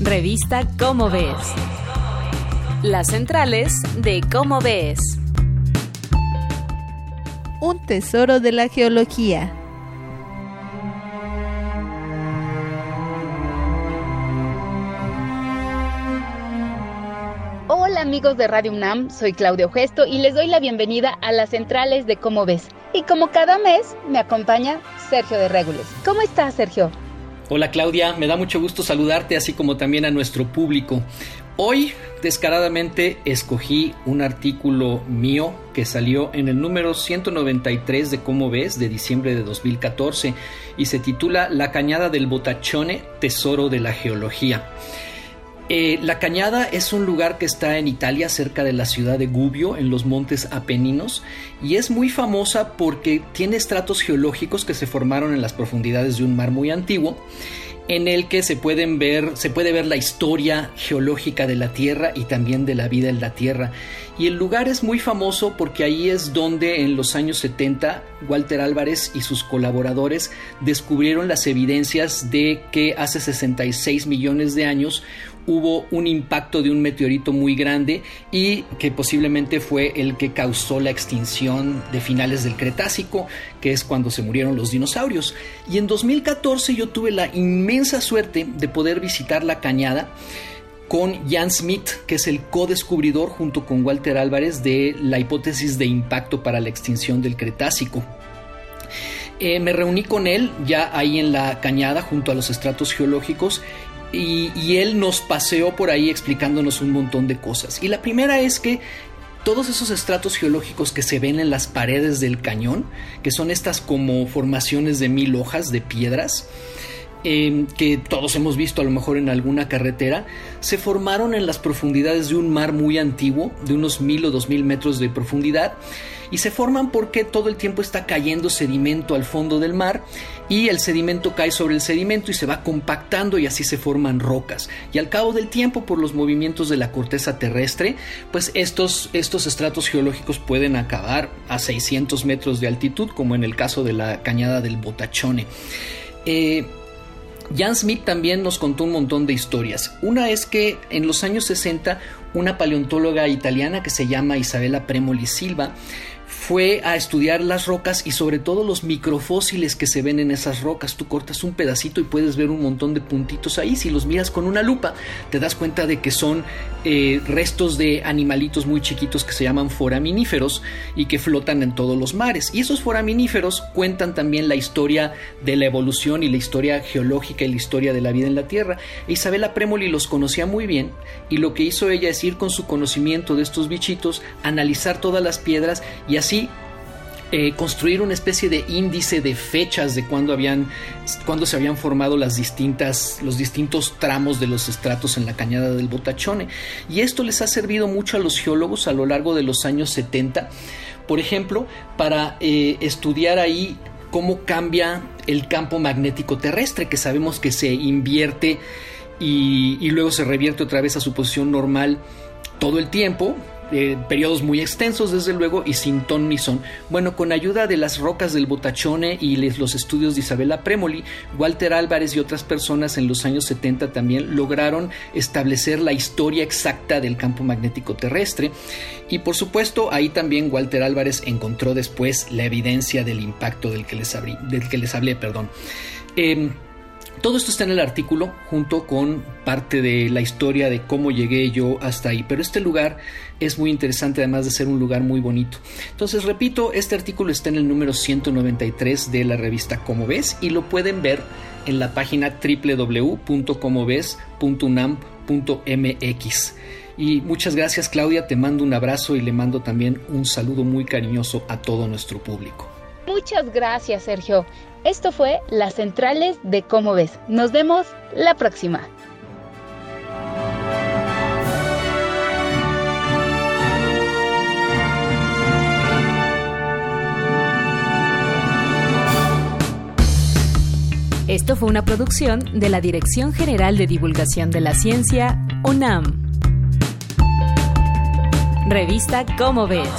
Revista Cómo Ves. Las centrales de Cómo Ves. Un tesoro de la geología. Hola amigos de Radio UNAM, soy Claudio Gesto y les doy la bienvenida a las centrales de Cómo Ves. Y como cada mes, me acompaña Sergio de Régules. ¿Cómo estás, Sergio? Hola Claudia, me da mucho gusto saludarte así como también a nuestro público. Hoy descaradamente escogí un artículo mío que salió en el número 193 de Cómo ves de diciembre de 2014 y se titula La cañada del Botachone, tesoro de la geología. Eh, la Cañada es un lugar que está en Italia, cerca de la ciudad de Gubbio, en los montes Apeninos, y es muy famosa porque tiene estratos geológicos que se formaron en las profundidades de un mar muy antiguo, en el que se pueden ver, se puede ver la historia geológica de la Tierra y también de la vida en la Tierra. Y el lugar es muy famoso porque ahí es donde en los años 70 Walter Álvarez y sus colaboradores descubrieron las evidencias de que hace 66 millones de años hubo un impacto de un meteorito muy grande y que posiblemente fue el que causó la extinción de finales del Cretácico, que es cuando se murieron los dinosaurios. Y en 2014 yo tuve la inmensa suerte de poder visitar la cañada con Jan Smith, que es el co-descubridor junto con Walter Álvarez de la hipótesis de impacto para la extinción del Cretácico. Eh, me reuní con él ya ahí en la cañada junto a los estratos geológicos y, él nos paseó por ahí explicándonos un montón de cosas. Y la primera es que todos esos estratos geológicos que se ven en las paredes del cañón, que son estas como formaciones de mil hojas de piedras, que todos hemos visto a lo mejor en alguna carretera, se formaron en las profundidades de un mar muy antiguo, de unos mil o dos mil metros de profundidad, y se forman porque todo el tiempo está cayendo sedimento al fondo del mar y el sedimento cae sobre el sedimento y se va compactando y así se forman rocas. Y al cabo del tiempo, por los movimientos de la corteza terrestre, pues estos, estos estratos geológicos pueden acabar a 600 metros de altitud, como en el caso de la cañada del Botachone. Eh, Jan Smith también nos contó un montón de historias. Una es que en los años 60 una paleontóloga italiana que se llama Isabella Premoli Silva fue a estudiar las rocas y sobre todo los microfósiles que se ven en esas rocas. Tú cortas un pedacito y puedes ver un montón de puntitos ahí. Si los miras con una lupa, te das cuenta de que son eh, restos de animalitos muy chiquitos que se llaman foraminíferos y que flotan en todos los mares. Y esos foraminíferos cuentan también la historia de la evolución y la historia geológica y la historia de la vida en la Tierra. Isabela Premoli los conocía muy bien y lo que hizo ella es ir con su conocimiento de estos bichitos, analizar todas las piedras y así eh, construir una especie de índice de fechas de cuando habían cuando se habían formado las distintas los distintos tramos de los estratos en la cañada del Botachone. Y esto les ha servido mucho a los geólogos a lo largo de los años 70 por ejemplo para eh, estudiar ahí cómo cambia el campo magnético terrestre que sabemos que se invierte y, y luego se revierte otra vez a su posición normal todo el tiempo eh, periodos muy extensos desde luego y sin ton ni son. Bueno, con ayuda de las rocas del Botachone y los estudios de Isabela Premoli, Walter Álvarez y otras personas en los años 70 también lograron establecer la historia exacta del campo magnético terrestre y por supuesto ahí también Walter Álvarez encontró después la evidencia del impacto del que les, del que les hablé. Perdón. Em, todo esto está en el artículo junto con parte de la historia de cómo llegué yo hasta ahí. Pero este lugar es muy interesante además de ser un lugar muy bonito. Entonces, repito, este artículo está en el número 193 de la revista Como ves y lo pueden ver en la página www.comoves.unam.mx. Y muchas gracias Claudia, te mando un abrazo y le mando también un saludo muy cariñoso a todo nuestro público. Muchas gracias Sergio. Esto fue Las Centrales de Cómo ves. Nos vemos la próxima. Esto fue una producción de la Dirección General de Divulgación de la Ciencia, UNAM. Revista Cómo ves.